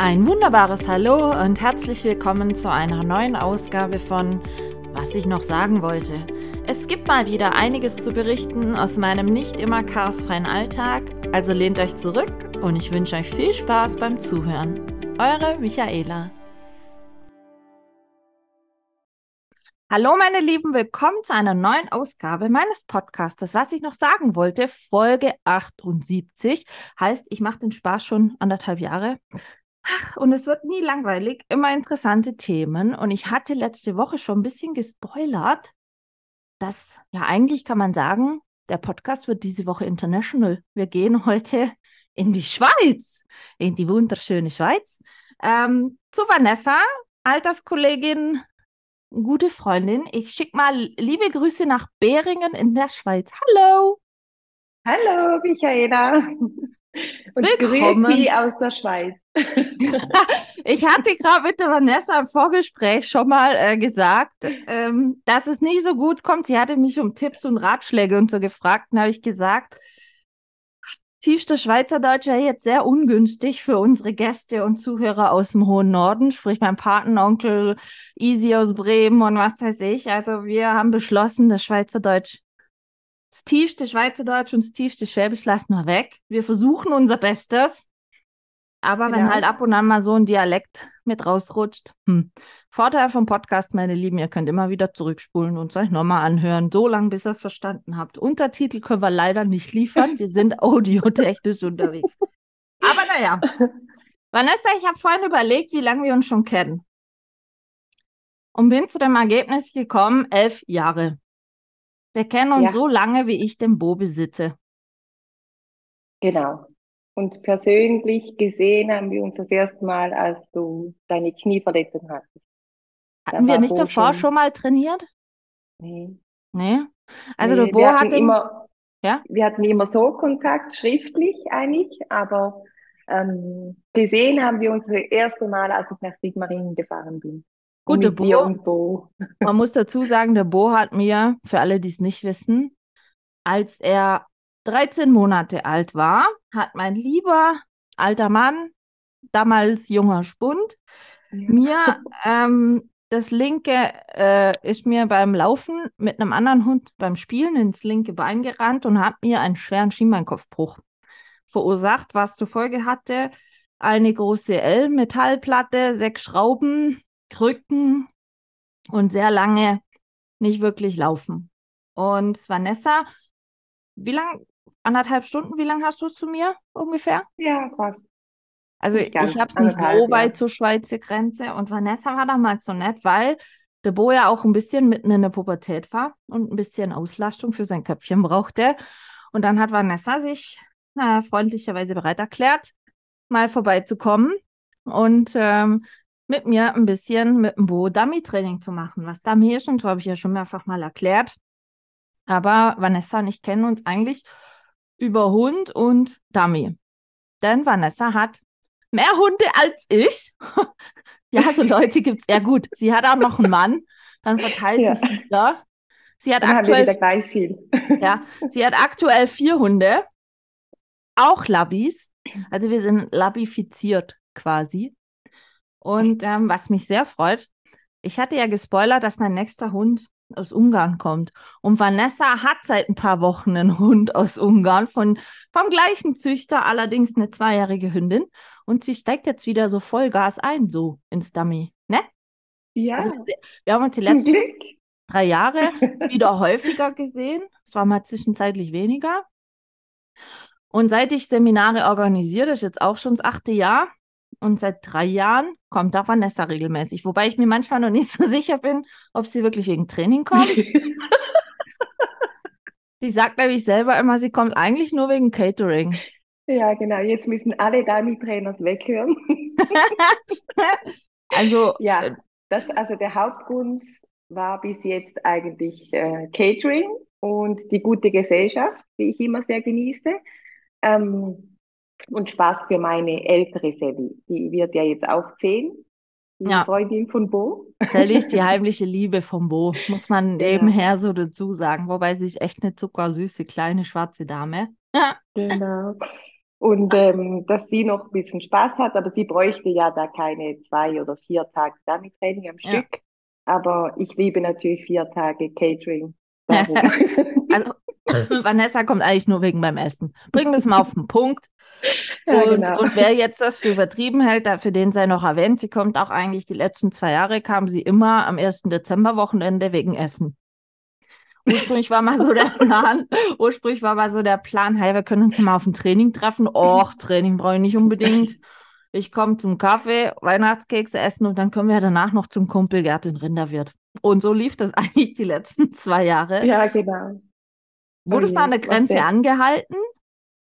Ein wunderbares Hallo und herzlich willkommen zu einer neuen Ausgabe von Was ich noch sagen wollte. Es gibt mal wieder einiges zu berichten aus meinem nicht immer chaosfreien Alltag, also lehnt euch zurück und ich wünsche euch viel Spaß beim Zuhören. Eure Michaela. Hallo meine Lieben, willkommen zu einer neuen Ausgabe meines Podcastes. Was ich noch sagen wollte, Folge 78, heißt, ich mache den Spaß schon anderthalb Jahre. Und es wird nie langweilig, immer interessante Themen. Und ich hatte letzte Woche schon ein bisschen gespoilert, dass ja eigentlich kann man sagen, der Podcast wird diese Woche international. Wir gehen heute in die Schweiz, in die wunderschöne Schweiz, ähm, zu Vanessa, Alterskollegin, gute Freundin. Ich schicke mal liebe Grüße nach Beringen in der Schweiz. Hallo! Hallo, Michaela! Und Willkommen. Grüezi aus der Schweiz. ich hatte gerade mit der Vanessa im Vorgespräch schon mal äh, gesagt, ähm, dass es nicht so gut kommt. Sie hatte mich um Tipps und Ratschläge und so gefragt. Dann habe ich gesagt, tiefste Schweizerdeutsch wäre jetzt sehr ungünstig für unsere Gäste und Zuhörer aus dem hohen Norden, sprich mein Patenonkel Easy aus Bremen und was weiß ich. Also wir haben beschlossen, das Schweizerdeutsch das tiefste Schweizerdeutsch und das tiefste Schwäbisch lassen wir weg. Wir versuchen unser Bestes. Aber wenn ja. halt ab und an mal so ein Dialekt mit rausrutscht, hm. Vorteil vom Podcast, meine Lieben, ihr könnt immer wieder zurückspulen und es euch nochmal anhören, so lange, bis ihr es verstanden habt. Untertitel können wir leider nicht liefern, wir sind audiotechnisch unterwegs. Aber naja, Vanessa, ich habe vorhin überlegt, wie lange wir uns schon kennen. Und bin zu dem Ergebnis gekommen, elf Jahre. Wir kennen uns ja. so lange, wie ich den Bo besitze. Genau. Und persönlich gesehen haben wir uns das erste Mal, als du deine Knieverletzung hattest. Hatten da wir nicht Bo davor schon... schon mal trainiert? Nee. Nee? Also nee, der Bo hatte immer, ja? wir hatten immer so Kontakt, schriftlich eigentlich, aber ähm, gesehen haben wir uns das erste Mal, als ich nach Sigmaringen gefahren bin. Gut, der Bo, Bo. man muss dazu sagen, der Bo hat mir, für alle, die es nicht wissen, als er 13 Monate alt war, hat mein lieber alter Mann, damals junger Spund, ja. mir ähm, das linke äh, ist mir beim Laufen mit einem anderen Hund beim Spielen ins linke Bein gerannt und hat mir einen schweren Schienbeinkopfbruch verursacht, was zur Folge hatte eine große L-Metallplatte, sechs Schrauben, Krücken und sehr lange nicht wirklich laufen. Und Vanessa, wie lang, anderthalb Stunden, wie lange hast du es zu mir ungefähr? Ja, fast. Also ich, ich habe es nicht so weit ja. zur Schweizer Grenze und Vanessa war damals so nett, weil der Bo ja auch ein bisschen mitten in der Pubertät war und ein bisschen Auslastung für sein Köpfchen brauchte. Und dann hat Vanessa sich na, freundlicherweise bereit erklärt, mal vorbeizukommen und ähm, mit mir ein bisschen mit dem Bo Dummy-Training zu machen. Was Dummy ist und so habe ich ja schon mehrfach mal erklärt. Aber Vanessa und ich kennen uns eigentlich über Hund und Dummy. Denn Vanessa hat mehr Hunde als ich. ja, so Leute gibt es. Ja, gut, sie hat auch noch einen Mann. Dann verteilt ja. sie es wieder. Sie hat Dann aktuell. Gleich viel. ja, sie hat aktuell vier Hunde. Auch Labis. Also wir sind labifiziert quasi. Und ähm, was mich sehr freut, ich hatte ja gespoilert, dass mein nächster Hund aus Ungarn kommt. Und Vanessa hat seit ein paar Wochen einen Hund aus Ungarn von, vom gleichen Züchter, allerdings eine zweijährige Hündin. Und sie steigt jetzt wieder so Vollgas ein, so ins Dummy. Ne? Ja. Also wir, wir haben uns die letzten drei Jahre wieder häufiger gesehen. Es war mal zwischenzeitlich weniger. Und seit ich Seminare organisiere, das ist jetzt auch schon das achte Jahr, und seit drei Jahren kommt da Vanessa regelmäßig. Wobei ich mir manchmal noch nicht so sicher bin, ob sie wirklich wegen Training kommt. sie sagt nämlich selber immer, sie kommt eigentlich nur wegen Catering. Ja, genau. Jetzt müssen alle Dummy-Trainers weghören. also, ja, äh, das, also der Hauptgrund war bis jetzt eigentlich äh, Catering und die gute Gesellschaft, die ich immer sehr genieße. Ähm, und Spaß für meine ältere Sally. Die wird ja jetzt auch zehn. Die ja. Freundin von Bo. Sally ist die heimliche Liebe von Bo, muss man genau. nebenher so dazu sagen. Wobei sie ist echt eine zuckersüße kleine schwarze Dame. genau. Und ähm, dass sie noch ein bisschen Spaß hat, aber sie bräuchte ja da keine zwei oder vier Tage Dummy-Training am Ja. Stück. Aber ich liebe natürlich vier Tage Catering. Also, Vanessa kommt eigentlich nur wegen beim Essen. Bringen wir es mal auf den Punkt. ja, und, genau. und wer jetzt das für übertrieben hält, für den sei noch erwähnt, sie kommt auch eigentlich die letzten zwei Jahre, kam sie immer am 1. Dezember-Wochenende wegen Essen. Ursprünglich war mal so der Plan, ursprünglich war mal so der Plan, hey, wir können uns ja mal auf ein Training treffen. Och, Training brauche ich nicht unbedingt. Ich komme zum Kaffee, Weihnachtskekse essen und dann können wir danach noch zum Kumpel Gerd in Rinderwirt. Und so lief das eigentlich die letzten zwei Jahre. ja, genau. Wurde je, mal eine was Grenze angehalten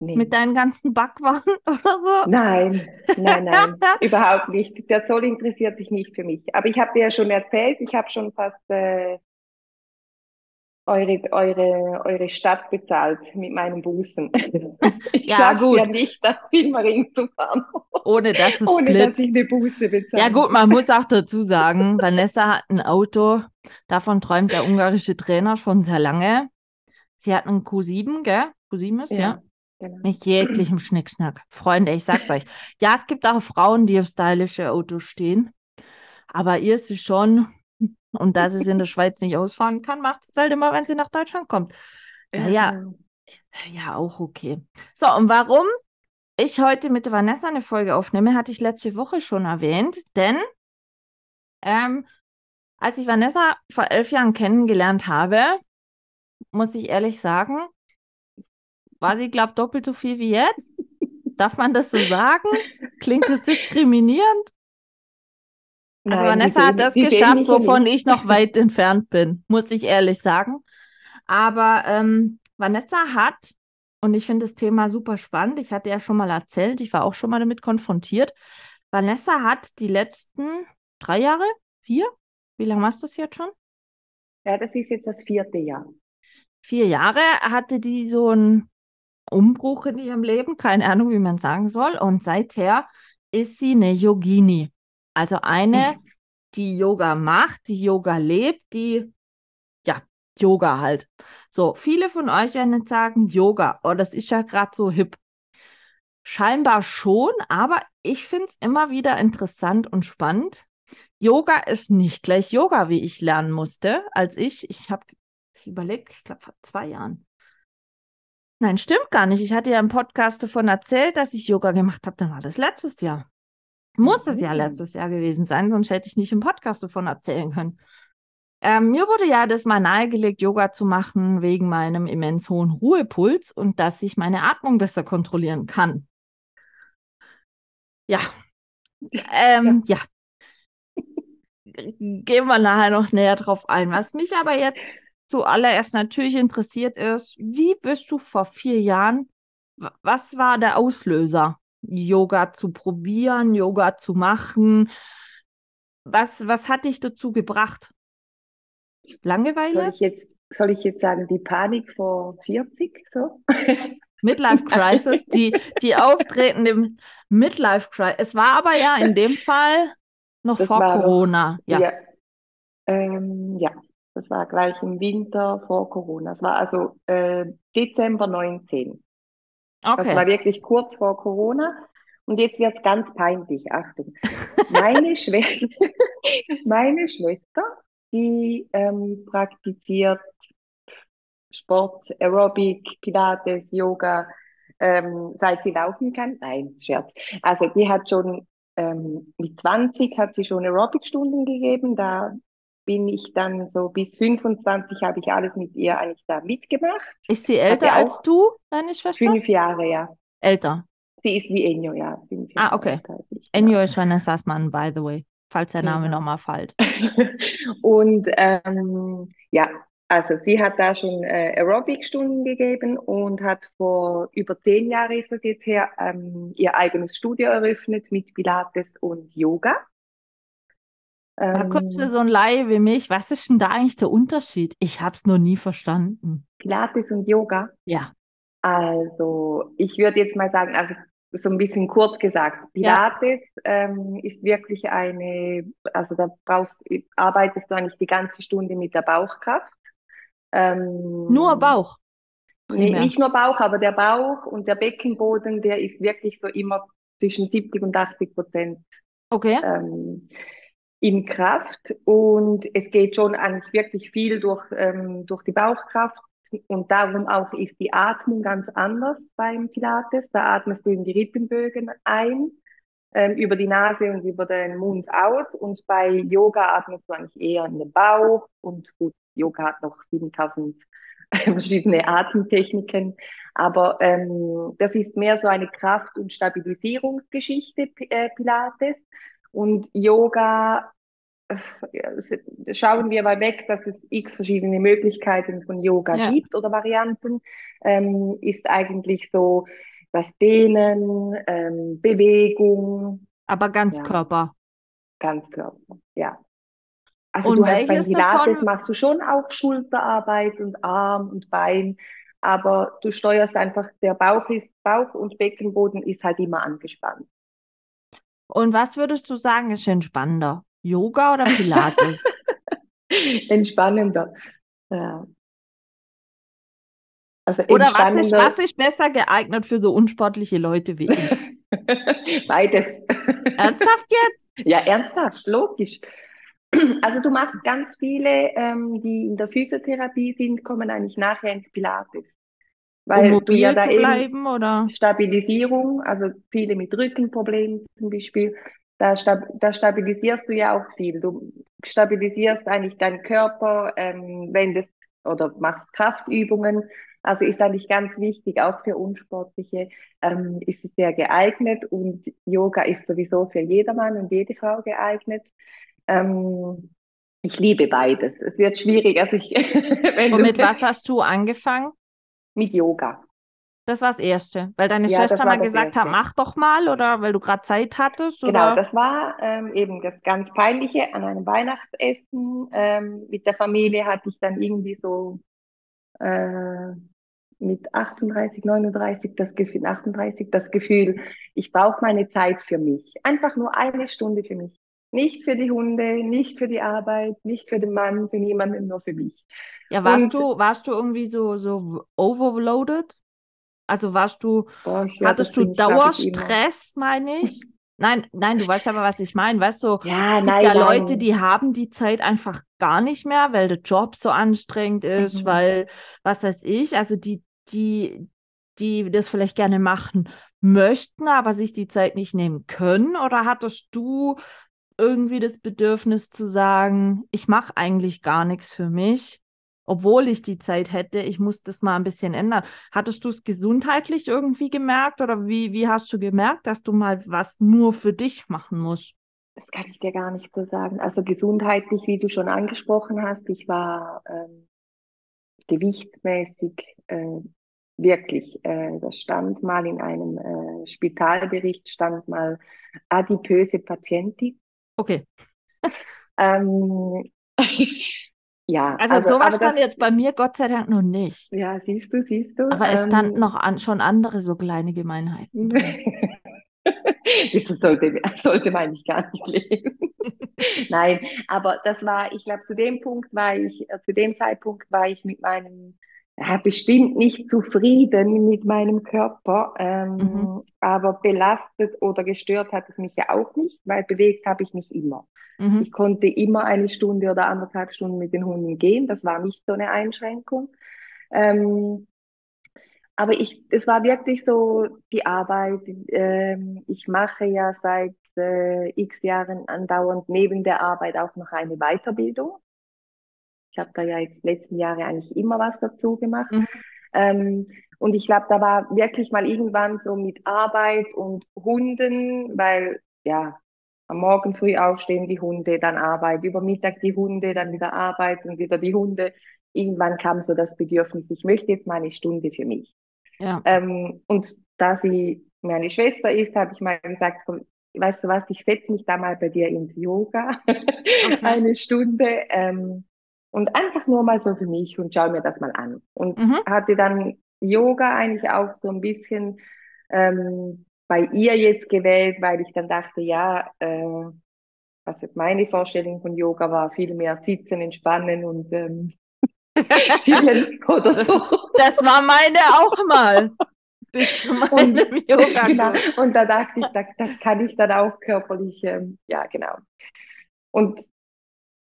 Nee. mit deinen ganzen Backwaren oder so? Nein, nein, nein, überhaupt nicht. Der Zoll interessiert sich nicht für mich. Aber ich habe dir ja schon erzählt, ich habe schon fast äh, eure, eure, eure Stadt bezahlt mit meinem Bußen. Ich Ja, gut. ja nicht, nach Silmaring zu fahren, Ohne dass es ohne dass blitzt. ich eine Buße bezahle. Ja gut, man muss auch dazu sagen, Vanessa hat ein Auto, davon träumt der ungarische Trainer schon sehr lange. Sie hat einen Q7, gell? Q7 ist, ja? Ja, genau. Mit jeglichem Schnickschnack. Freunde, ich sag's euch. Ja, es gibt auch Frauen, die auf stylische Autos stehen. Aber ihr ist es schon, und da sie es in der Schweiz nicht ausfahren kann, macht es halt immer, wenn sie nach Deutschland kommt. Ja, ja, genau. ja, auch okay. So, und warum ich heute mit Vanessa eine Folge aufnehme, hatte ich letzte Woche schon erwähnt, denn ähm, als ich Vanessa vor elf Jahren kennengelernt habe, muss ich ehrlich sagen, war sie, glaube doppelt so viel wie jetzt. Darf man das so sagen? Klingt es diskriminierend? Also Nein, Vanessa hat das geschafft, wovon ich noch weit entfernt bin, muss ich ehrlich sagen. Aber ähm, Vanessa hat, und ich finde das Thema super spannend, ich hatte ja schon mal erzählt, ich war auch schon mal damit konfrontiert. Vanessa hat die letzten drei Jahre, vier, wie lange machst du das jetzt schon? Ja, das ist jetzt das vierte Jahr. Vier Jahre hatte die so einen Umbruch in ihrem Leben, keine Ahnung, wie man sagen soll. Und seither ist sie eine Yogini. Also eine, die Yoga macht, die Yoga lebt, die, ja, Yoga halt. So, viele von euch werden jetzt sagen, Yoga, oh, das ist ja gerade so hip. Scheinbar schon, aber ich finde es immer wieder interessant und spannend. Yoga ist nicht gleich Yoga, wie ich lernen musste, als ich, ich habe, ich überlege, ich glaube vor zwei Jahren. Nein, stimmt gar nicht. Ich hatte ja im Podcast davon erzählt, dass ich Yoga gemacht habe. Dann war das letztes Jahr. Muss es ja Mhm. letztes Jahr gewesen sein, sonst hätte ich nicht im Podcast davon erzählen können. Ähm, mir wurde ja das mal nahegelegt, Yoga zu machen wegen meinem immens hohen Ruhepuls und dass ich meine Atmung besser kontrollieren kann. Ja. Ähm, ja. Gehen wir nachher noch näher drauf ein. Was mich aber jetzt zuallererst natürlich interessiert ist, wie bist du vor vier Jahren, wa- was war der Auslöser, Yoga zu probieren, Yoga zu machen? Was, was hat dich dazu gebracht? Soll Langeweile? ich jetzt, soll ich jetzt sagen, die Panik vor 40, so? Midlife Crisis, die, die auftretende Midlife Crisis. Es war aber ja in dem Fall noch Das vor war noch- Corona. Ja. Ja. Ähm, ja, das war gleich im Winter vor Corona. Es war also äh, Dezember 19. Das Okay. war wirklich kurz vor Corona. Und jetzt wird es ganz peinlich. Achtung. Meine Schwester, meine Schwester, die ähm, praktiziert Sport, Aerobic, Pilates, Yoga, ähm, seit sie laufen kann. Nein, Scherz. Also die hat schon ähm, mit 20 hat sie schon Aerobic-Stunden gegeben. Da bin ich dann so bis 25 habe ich alles mit ihr eigentlich da mitgemacht. Ist sie älter ja als du, deine Schwester? Fünf Jahre, ja. Älter. Sie ist wie Enyo, ja. Fünf Ah, Jahre okay. älter als ich. Enyo ist Vanessas Mann, by the way, falls der Name Genau. nochmal fällt. Und ähm, ja, also sie hat da schon äh, Aerobic-Stunden gegeben und hat vor über zehn Jahren ist das jetzt her, ähm, ihr eigenes Studio eröffnet mit Pilates und Yoga. Mal kurz für Ähm, so ein Laie wie mich, was ist denn da eigentlich der Unterschied? Ich habe es noch nie verstanden. Pilates und Yoga. Ja. Also ich würde jetzt mal sagen, also so ein bisschen kurz gesagt, Pilates ähm, ist wirklich eine, also da brauchst, arbeitest du eigentlich die ganze Stunde mit der Bauchkraft. Ähm, Nur Bauch. Nee, nicht nur Bauch, aber der Bauch und der Beckenboden, der ist wirklich so immer zwischen 70 und 80 Prozent Okay. ähm, in Kraft. Und es geht schon eigentlich wirklich viel durch, ähm, durch die Bauchkraft. Und darum auch ist die Atmung ganz anders beim Pilates. Da atmest du in die Rippenbögen ein, ähm, über die Nase und über den Mund aus. Und bei Yoga atmest du eigentlich eher in den Bauch. Und gut, Yoga hat noch 7000 verschiedene Atemtechniken. Aber ähm, das ist mehr so eine Kraft- und Stabilisierungsgeschichte, äh, Pilates. Und Yoga, äh, schauen wir mal weg, dass es x verschiedene Möglichkeiten von Yoga ja. gibt oder Varianten, ähm, ist eigentlich so das Dehnen, ähm, Bewegung. Aber Ganzkörper. Ja. Ganzkörper, ja. Also und du hast beim Pilates davon? machst du schon auch Schulterarbeit und Arm und Bein, aber du steuerst einfach, der Bauch ist, Bauch und Beckenboden ist halt immer angespannt. Und was würdest du sagen, ist entspannender? Yoga oder Pilates? entspannender. Ja. Also oder was ist, was ist besser geeignet für so unsportliche Leute wie ich? Beides. Ernsthaft jetzt? Ja, ernsthaft, logisch. Also du machst ganz viele, ähm, die in der Physiotherapie sind, kommen eigentlich nachher ins Pilates. Weil um du ja da bleiben, oder? Stabilisierung, also viele mit Rückenproblemen zum Beispiel, da, da stabilisierst du ja auch viel. Du stabilisierst eigentlich deinen Körper, ähm, wendest oder machst Kraftübungen. Also ist eigentlich ganz wichtig, auch für Unsportliche ähm, ist es sehr geeignet und Yoga ist sowieso für jedermann und jede Frau geeignet. Ähm, ich liebe beides. Es wird schwierig. Also ich, Und mit was hast du angefangen? Mit Yoga. Das war das Erste, weil deine ja, Schwester mal gesagt hat, mach doch mal oder weil du gerade Zeit hattest? Genau, das war ähm, eben das ganz Peinliche an einem Weihnachtsessen. Ähm, mit der Familie hatte ich dann irgendwie so äh, mit 38, 39 das Gefühl, 38 das Gefühl, ich brauche meine Zeit für mich. Einfach nur eine Stunde für mich. Nicht für die Hunde, nicht für die Arbeit, nicht für den Mann, für niemanden, nur für mich. Ja, warst und, du, warst du irgendwie so, so overloaded? Also warst du, boah, ja, hattest du Dauerstress, meine ich? Nein, nein, du weißt aber, was ich meine. Weißt du, ja, es gibt nein, ja nein. Leute, die haben die Zeit einfach gar nicht mehr, weil der Job so anstrengend ist, mhm. weil, was weiß ich, also die, die, die das vielleicht gerne machen möchten, aber sich die Zeit nicht nehmen können? Oder hattest du irgendwie das Bedürfnis zu sagen, ich mache eigentlich gar nichts für mich, obwohl ich die Zeit hätte, ich muss das mal ein bisschen ändern. Hattest du es gesundheitlich irgendwie gemerkt oder wie, wie hast du gemerkt, dass du mal was nur für dich machen musst? Das kann ich dir gar nicht so sagen. Also gesundheitlich, wie du schon angesprochen hast, ich war ähm, gewichtmäßig äh, wirklich, äh, das stand mal in einem äh, Spitalbericht, stand mal adipöse Patientin. Okay. ähm, ja. Also, also sowas stand das, jetzt bei mir Gott sei Dank noch nicht. Ja, siehst du, siehst du. Aber es standen ähm, noch an, schon andere so kleine Gemeinheiten. das sollte, sollte man eigentlich gar nicht lesen. Nein, aber das war, ich glaube, zu dem Punkt war ich, äh, zu dem Zeitpunkt war ich mit meinem ja, bestimmt nicht zufrieden mit meinem Körper, ähm, mhm. aber belastet oder gestört hat es mich ja auch nicht, weil bewegt habe ich mich immer. Mhm. Ich konnte immer eine Stunde oder anderthalb Stunden mit den Hunden gehen, das war nicht so eine Einschränkung. Ähm, aber ich, es war wirklich so die Arbeit. Ähm, ich mache ja seit äh, x Jahren andauernd neben der Arbeit auch noch eine Weiterbildung. Ich habe da ja jetzt letzten Jahre eigentlich immer was dazu gemacht. Mhm. Ähm, und ich glaube, da war wirklich mal irgendwann so mit Arbeit und Hunden, weil ja, am Morgen früh aufstehen die Hunde, dann Arbeit, über Mittag die Hunde, dann wieder Arbeit und wieder die Hunde. Irgendwann kam so das Bedürfnis, ich möchte jetzt mal eine Stunde für mich. Ja. Ähm, und da sie meine Schwester ist, habe ich mal gesagt, komm, weißt du was, ich setze mich da mal bei dir ins Yoga, okay. eine Stunde. Ähm, und einfach nur mal so für mich und schaue mir das mal an. Und mhm. hatte dann Yoga eigentlich auch so ein bisschen ähm, bei ihr jetzt gewählt, weil ich dann dachte, ja, äh, was jetzt meine Vorstellung von Yoga war, viel mehr sitzen, entspannen und ähm, oder Das, so. das war meine auch mal. Bis zu meinem yoga Genau. Und da dachte ich, da, das kann ich dann auch körperlich, ähm, ja, genau. Und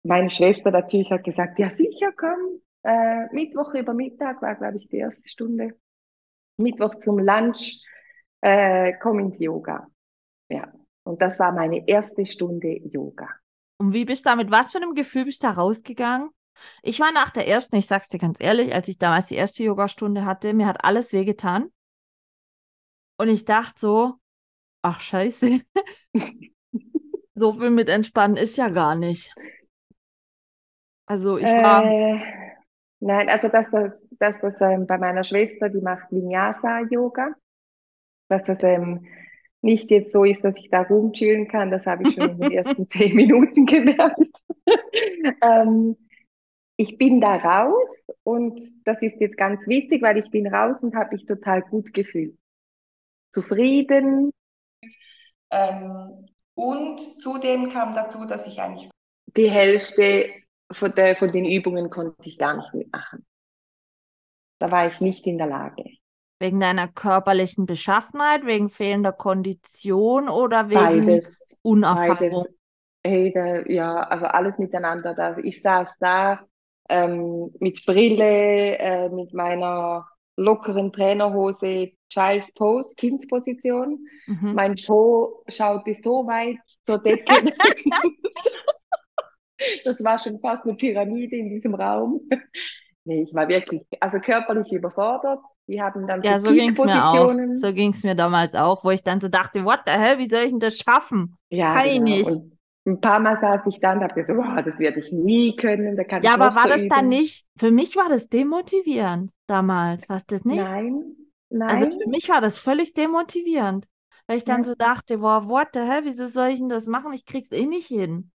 meine Schwester natürlich hat gesagt, ja sicher, komm, äh, Mittwoch über Mittag war, glaube ich, die erste Stunde. Mittwoch zum Lunch, äh, komm ins Yoga. Ja. Und das war meine erste Stunde Yoga. Und wie bist du da mit was für einem Gefühl bist du da rausgegangen? Ich war nach der ersten, ich sag's dir ganz ehrlich, als ich damals die erste Yogastunde hatte, mir hat alles wehgetan. Und ich dachte so, ach scheiße, so viel mit entspannen ist ja gar nicht. Also ich war, Äh, nein, also dass das, dass das ähm, bei meiner Schwester, die macht Vinyasa-Yoga, dass das ähm, nicht jetzt so ist, dass ich da rumchillen kann, das habe ich schon in den ersten zehn Minuten gemerkt. ähm, ich bin da raus und das ist jetzt ganz witzig, weil ich bin raus und habe mich total gut gefühlt. Zufrieden. Ähm, und zudem kam dazu, dass ich eigentlich Die Hälfte von, der, von den Übungen konnte ich gar nicht mitmachen. Da war ich nicht in der Lage. wegen deiner körperlichen Beschaffenheit, wegen fehlender Kondition oder wegen Beides. Unerfahrung? Beides. Hey, da, ja, also alles miteinander. Da, ich saß da ähm, mit Brille, äh, mit meiner lockeren Trainerhose, scheiß Pose, Kindsposition. Mhm. Mein Po schaute so weit zur Decke. Das war schon fast eine Pyramide in diesem Raum. Nee, ich war wirklich, also körperlich überfordert. Die haben dann Ja, so so ging es mir auch. So ging es mir damals auch, wo ich dann so dachte, what the hell, wie soll ich denn das schaffen? Ja, Kann ich genau. nicht. Und ein paar Mal saß ich da und dachte so, wow, das werde ich nie können, da kann Ja, ich aber war so das dann üben. nicht, für mich war das demotivierend damals, war das nicht? Nein, Also nein. für mich war das völlig demotivierend, weil ich dann Ja. so dachte, wow, what the hell, wieso soll ich denn das machen? Ich krieg's eh nicht hin.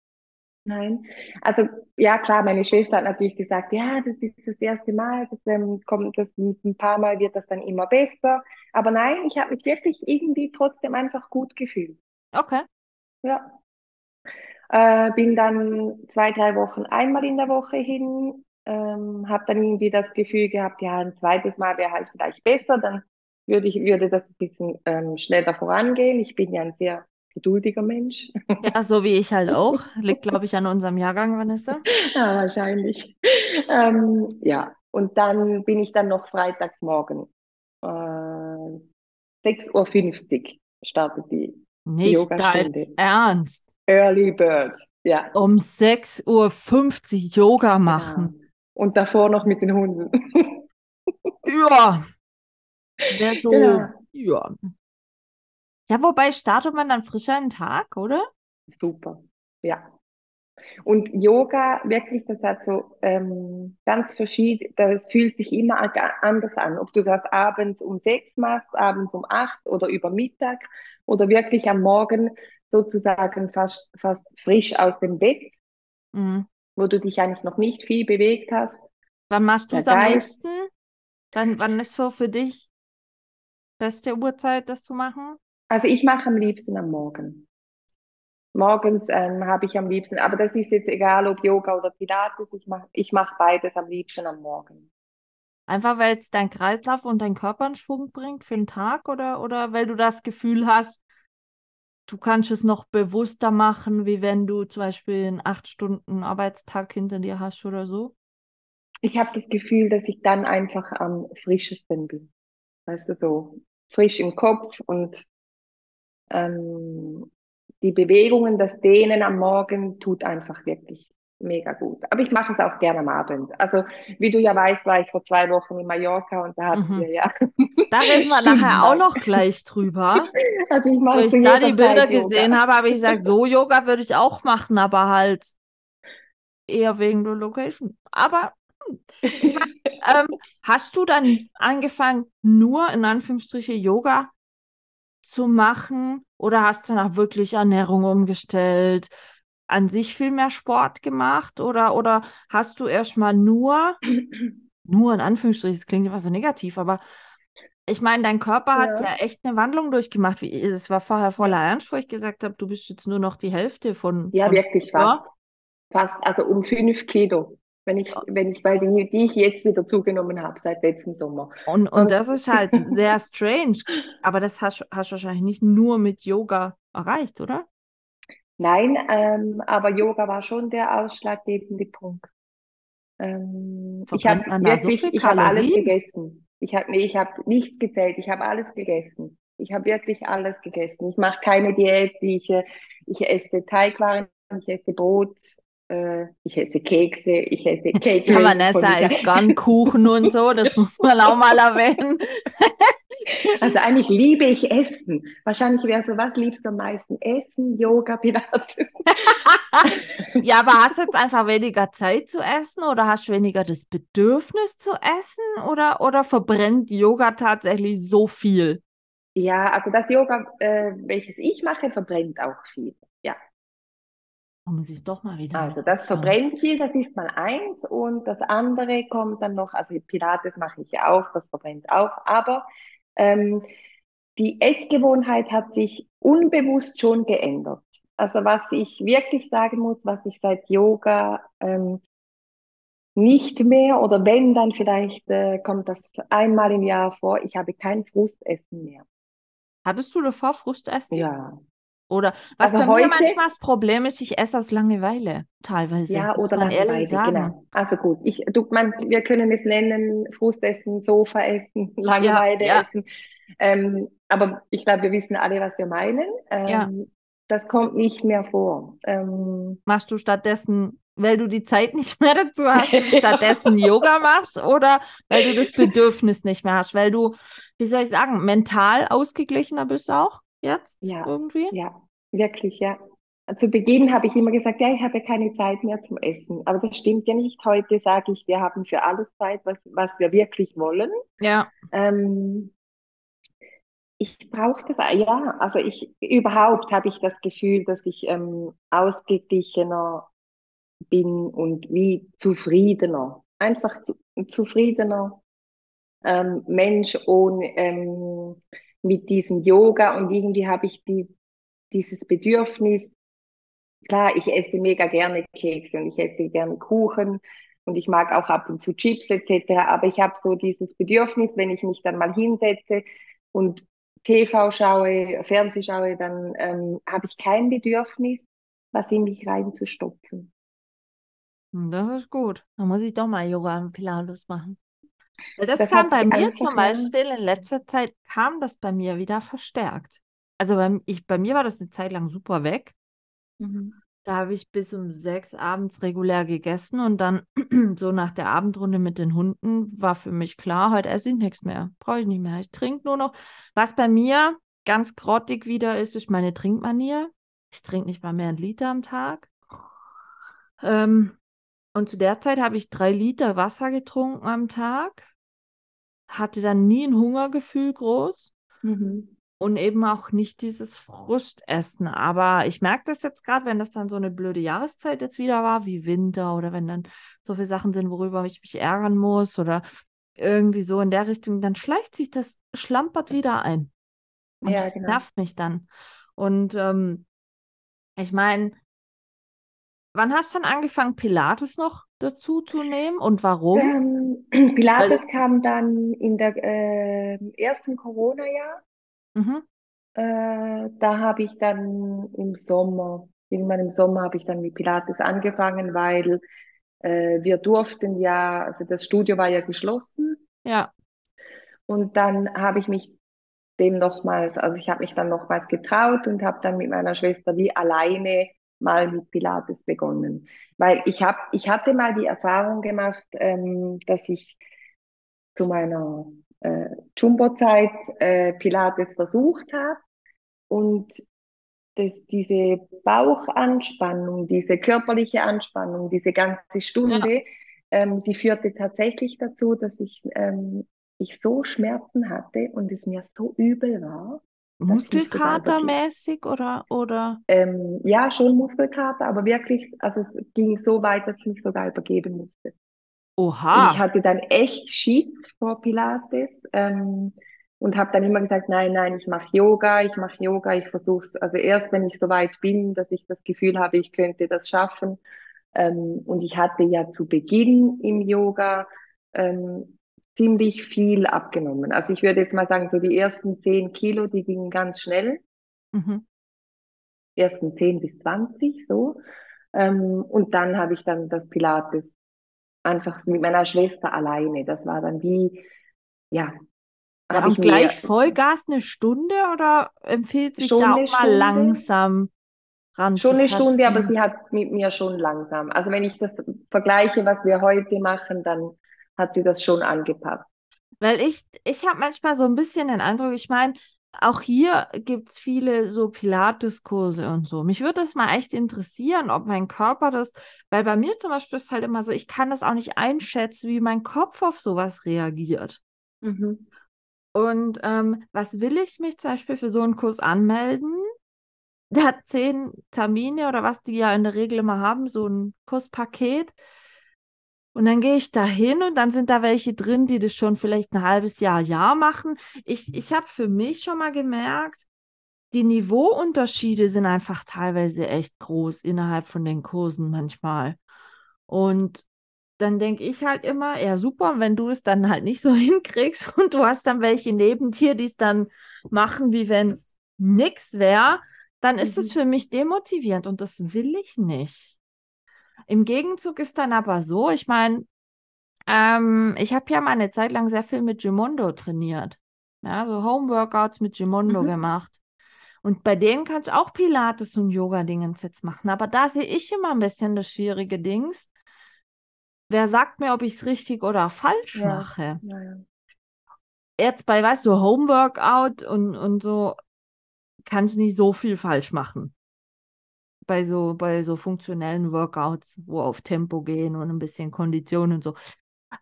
Nein, also ja klar, meine Schwester hat natürlich gesagt, ja, das ist das erste Mal, das ähm, kommt das ein paar Mal wird das dann immer besser. Aber nein, ich habe mich wirklich irgendwie trotzdem einfach gut gefühlt. Okay. Ja. Äh, bin dann zwei, drei Wochen einmal in der Woche hin, ähm, habe dann irgendwie das Gefühl gehabt, ja, ein zweites Mal wäre halt vielleicht besser, dann würde ich, würde das ein bisschen ähm, schneller vorangehen. Ich bin ja ein sehr geduldiger Mensch. Ja, so wie ich halt auch. Liegt, glaube ich, an unserem Jahrgang, Vanessa. Ja, wahrscheinlich. Ähm, ja, und dann bin ich dann noch freitags morgen. Äh, 6.50 Uhr startet die Nicht Yogastunde. Ernst. Early Bird. Ja, Um 6.50 Uhr Yoga machen. genau. Und davor noch mit den Hunden. Ja. Wäre so, Genau. ja. Ja, wobei startet man dann frischer einen Tag, oder? Super. Ja. Und Yoga, wirklich, das hat so ähm, ganz verschieden, das fühlt sich immer anders an. Ob du das abends um sechs machst, abends um acht oder über Mittag oder wirklich am Morgen sozusagen fast, fast frisch aus dem Bett, Mhm. wo du dich eigentlich noch nicht viel bewegt hast. Wann machst du es am liebsten? Wann, wann ist so für dich beste Uhrzeit, das zu machen? Also ich mache am liebsten am Morgen. Morgens ähm, habe ich am liebsten, aber das ist jetzt egal, ob Yoga oder Pilates, ich mache ich mach beides am liebsten am Morgen. Einfach weil es dein Kreislauf und dein Körper in Schwung bringt für den Tag oder, oder weil du das Gefühl hast, du kannst es noch bewusster machen, wie wenn du zum Beispiel einen acht Stunden Arbeitstag hinter dir hast oder so? Ich habe das Gefühl, dass ich dann einfach am frischesten bin. Weißt du, so frisch im Kopf und ähm, die Bewegungen, das Dehnen am Morgen tut einfach wirklich mega gut. Aber ich mache es auch gerne am Abend. Also, wie du ja weißt, war ich vor zwei Wochen in Mallorca und da hatten Mhm. wir ja. Da reden wir nachher auch noch gleich drüber. Also ich Wo mache ich zu da die Bilder Zeit Yoga. gesehen habe, habe ich gesagt, so Yoga würde ich auch machen, aber halt eher wegen der Location. Aber hm. Ich ähm, hast du dann angefangen, nur in Anführungsstriche Yoga zu machen oder hast du danach wirklich Ernährung umgestellt, an sich viel mehr Sport gemacht oder, oder hast du erstmal nur, nur in Anführungsstrichen, das klingt immer so negativ, aber ich meine, dein Körper hat Ja. ja echt eine Wandlung durchgemacht. Wie, es war vorher voller Ernst, wo ich gesagt habe, du bist jetzt nur noch die Hälfte von, Ja, von wirklich früher. fast. Fast, also um fünf Kilo. Wenn ich, wenn ich, weil die, die ich jetzt wieder zugenommen habe seit letztem Sommer. Und, und das ist halt sehr strange. Aber das hast, hast du wahrscheinlich nicht nur mit Yoga erreicht, oder? Nein, ähm, aber Yoga war schon der ausschlaggebende Punkt. Ähm, ich habe wirklich, so ich habe alles gegessen. Ich habe, nee, ich habe nichts gezählt. Ich habe alles gegessen. Ich habe wirklich alles gegessen. Ich mache keine Diät. Ich, äh, ich esse Teigwaren, ich esse Brot, äh, ich esse Kekse, ich esse Catering. Ja, Vanessa isst gern Kuchen und so, das muss man auch mal erwähnen. Also eigentlich liebe ich Essen. Wahrscheinlich wäre so, was liebst du am meisten? Essen, Yoga, Pilates. ja, aber hast du jetzt einfach weniger Zeit zu essen oder hast du weniger das Bedürfnis zu essen oder, oder verbrennt Yoga tatsächlich so viel? Ja, also das Yoga, äh, welches ich mache, verbrennt auch viel. Muss ich doch mal wieder. Also das verbrennt viel, das ist mal eins und das andere kommt dann noch, also Pilates mache ich ja auch, das verbrennt auch, aber ähm, die Essgewohnheit hat sich unbewusst schon geändert. Also was ich wirklich sagen muss, was ich seit Yoga ähm, nicht mehr oder wenn, dann vielleicht äh, kommt das einmal im Jahr vor, ich habe kein Frustessen mehr. Hattest du davor Frustessen? Ja. Oder was also bei heute, mir manchmal das Problem ist, ich esse aus Langeweile teilweise. Ja, oder Langeweile, genau. Also gut, ich, du, man, wir können es nennen, Frustessen, Sofaessen, Langeweile ja, ja. essen. Ähm, aber ich glaube, wir wissen alle, was wir meinen. Ähm, ja. Das kommt nicht mehr vor. Ähm, Machst du stattdessen, weil du die Zeit nicht mehr dazu hast, stattdessen Yoga machst oder weil du das Bedürfnis nicht mehr hast, weil du, wie soll ich sagen, mental ausgeglichener bist auch jetzt ja, irgendwie? Ja, wirklich, ja. Zu Beginn habe ich immer gesagt, ja, ich habe keine Zeit mehr zum Essen. Aber das stimmt ja nicht. Heute sage ich, wir haben für alles Zeit, was, was wir wirklich wollen. Ja. Ähm, ich brauche das, ja, also ich überhaupt habe ich das Gefühl, dass ich ähm, ausgeglichener bin und wie zufriedener, einfach zu, zufriedener ähm, Mensch ohne ähm, mit diesem Yoga und irgendwie habe ich die, dieses Bedürfnis, klar, ich esse mega gerne Kekse und ich esse gerne Kuchen und ich mag auch ab und zu Chips etc., aber ich habe so dieses Bedürfnis, wenn ich mich dann mal hinsetze und TV schaue, Fernseh schaue, dann ähm, habe ich kein Bedürfnis, was in mich reinzustopfen. Hm, das ist gut. Dann muss ich doch mal Yoga und Pilates machen. Das, das kam bei mir zum Beispiel in letzter Zeit, kam das bei mir wieder verstärkt. Also bei, ich, bei mir war das eine Zeit lang super weg. Mhm. Da habe ich bis um sechs abends regulär gegessen und dann so nach der Abendrunde mit den Hunden war für mich klar, heute esse ich nichts mehr. Brauche ich nicht mehr. Ich trinke nur noch. Was bei mir ganz grottig wieder ist, ist meine Trinkmanier. Ich trinke nicht mal mehr einen Liter am Tag. Ähm, und zu der Zeit habe ich drei Liter Wasser getrunken am Tag. Hatte dann nie ein Hungergefühl groß. Mhm und eben auch nicht dieses Frustessen. Aber ich merke das jetzt gerade, wenn das dann so eine blöde Jahreszeit jetzt wieder war, wie Winter oder wenn dann so viele Sachen sind, worüber ich mich ärgern muss oder irgendwie so in der Richtung, dann schleicht sich das, schlampert wieder ein. Und ja, das genau. nervt mich dann. Und ähm, ich meine, wann hast du dann angefangen, Pilates noch dazu zu nehmen und warum? Ähm, Pilates kam dann in der äh, ersten Corona-Jahr. Mhm. Äh, da habe ich dann im Sommer, irgendwann im Sommer habe ich dann mit Pilates angefangen, weil äh, wir durften ja, also das Studio war ja geschlossen. Ja. Und dann habe ich mich dem nochmals, also ich habe mich dann nochmals getraut und habe dann mit meiner Schwester wie alleine mal mit Pilates begonnen. Weil ich habe, ich hatte mal die Erfahrung gemacht, ähm, dass ich zu meiner äh, Jumbo-Zeit äh, Pilates versucht habe und dass diese Bauchanspannung, diese körperliche Anspannung, diese ganze Stunde, ja. ähm, die führte tatsächlich dazu, dass ich, ähm, ich so Schmerzen hatte und es mir so übel war. Muskelkatermäßig oder? oder? Ähm, ja, schon Muskelkater, aber wirklich, also es ging so weit, dass ich mich sogar übergeben musste. Oha. ich hatte dann echt Schiss vor Pilates ähm, und habe dann immer gesagt, nein, nein, ich mache Yoga, ich mache Yoga, ich versuche es, also erst wenn ich so weit bin, dass ich das Gefühl habe, ich könnte das schaffen, Ähm, und ich hatte ja zu Beginn im Yoga ähm, ziemlich viel abgenommen. Also ich würde jetzt mal sagen, so die ersten 10 Kilo, die gingen ganz schnell. Mhm. Ersten 10 bis 20 so. Ähm, und dann habe ich dann das Pilates einfach mit meiner Schwester alleine. Das war dann wie, ja. Habe ich gleich Vollgas eine Stunde oder empfiehlt sich da auch mal langsam schon eine Stunde, aber sie hat mit mir schon langsam. Also wenn ich das vergleiche, was wir heute machen, dann hat sie das schon angepasst. Weil ich, ich habe manchmal so ein bisschen den Eindruck, ich meine, auch hier gibt es viele so Pilates-Kurse und so. Mich würde das mal echt interessieren, ob mein Körper das, weil bei mir zum Beispiel ist halt immer so, ich kann das auch nicht einschätzen, wie mein Kopf auf sowas reagiert. Mhm. Und ähm, was will ich mich zum Beispiel für so einen Kurs anmelden? Der hat zehn Termine oder was die ja in der Regel immer haben, so ein Kurspaket. Und dann gehe ich da hin und dann sind da welche drin, die das schon vielleicht ein halbes Jahr, Jahr machen. Ich, ich habe für mich schon mal gemerkt, die Niveauunterschiede sind einfach teilweise echt groß innerhalb von den Kursen manchmal. Und dann denke ich halt immer, ja super, wenn du es dann halt nicht so hinkriegst und du hast dann welche neben dir, die es dann machen, wie wenn es nix wäre, dann ist es Mhm. für mich demotivierend und das will ich nicht. Im Gegenzug ist dann aber so, ich meine, ähm, ich habe ja mal eine Zeit lang sehr viel mit Gimondo trainiert. Ja, so Homeworkouts mit Gimondo Mhm. gemacht. Und bei denen kannst du auch Pilates und Yoga-Dingens jetzt machen. Aber da sehe ich immer ein bisschen das schwierige Dings. Wer sagt mir, ob ich es richtig oder falsch Ja. mache? Ja, ja. Jetzt bei, weißt du, Homeworkout und, und so kannst du nicht so viel falsch machen. Bei so, bei so funktionellen Workouts, wo auf Tempo gehen und ein bisschen Kondition und so.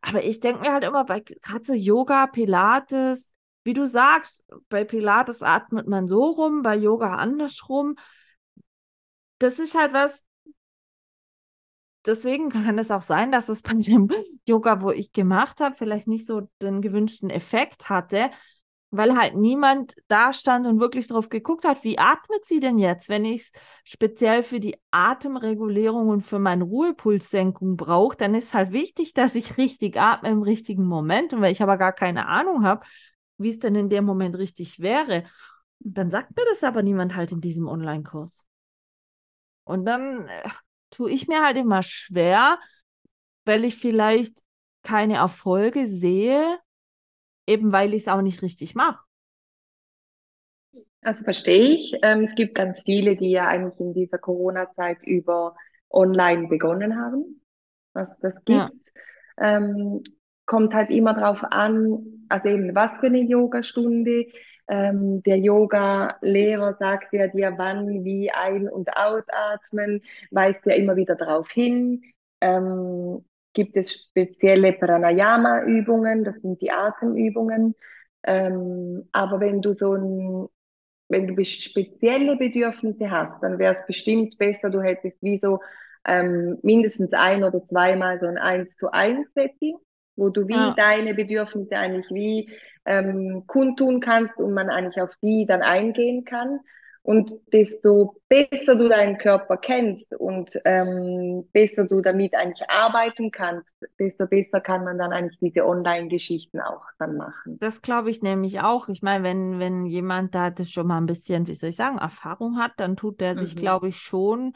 Aber ich denke mir halt immer, bei gerade so Yoga, Pilates, wie du sagst, bei Pilates atmet man so rum, bei Yoga andersrum. Das ist halt was, deswegen kann es auch sein, dass es bei dem Yoga, wo ich gemacht habe, vielleicht nicht so den gewünschten Effekt hatte, weil halt niemand da stand und wirklich drauf geguckt hat, wie atmet sie denn jetzt, wenn ich es speziell für die Atemregulierung und für meine Ruhepulssenkung brauche, dann ist halt wichtig, dass ich richtig atme im richtigen Moment. Und wenn ich aber gar keine Ahnung habe, wie es denn in dem Moment richtig wäre, dann sagt mir das aber niemand halt in diesem Online-Kurs. Und dann äh, tue ich mir halt immer schwer, weil ich vielleicht keine Erfolge sehe, eben weil ich es auch nicht richtig mache. Also verstehe ich. Ähm, es gibt ganz viele, die ja eigentlich in dieser Corona-Zeit über online begonnen haben. Also das Ja. gibt's. Ähm, kommt halt immer drauf an, also eben was für eine Yogastunde. Ähm, der Yoga-Lehrer sagt ja dir, wann, wie ein- und ausatmen, weist ja immer wieder darauf hin. Ähm, gibt es spezielle Pranayama-Übungen, das sind die Atemübungen. Ähm, aber wenn du so ein wenn du spezielle Bedürfnisse hast, dann wäre es bestimmt besser, du hättest wie so ähm, mindestens ein oder zweimal so ein 1 zu 1 Setting, wo du wie Ja. deine Bedürfnisse eigentlich wie ähm, kundtun kannst und man eigentlich auf die dann eingehen kann. Und desto besser du deinen Körper kennst und ähm, besser du damit eigentlich arbeiten kannst, desto besser kann man dann eigentlich diese Online-Geschichten auch dann machen. Das glaube ich nämlich auch. Ich meine, wenn, wenn jemand da das schon mal ein bisschen, wie soll ich sagen, Erfahrung hat, dann tut der sich, Mhm. glaube ich, schon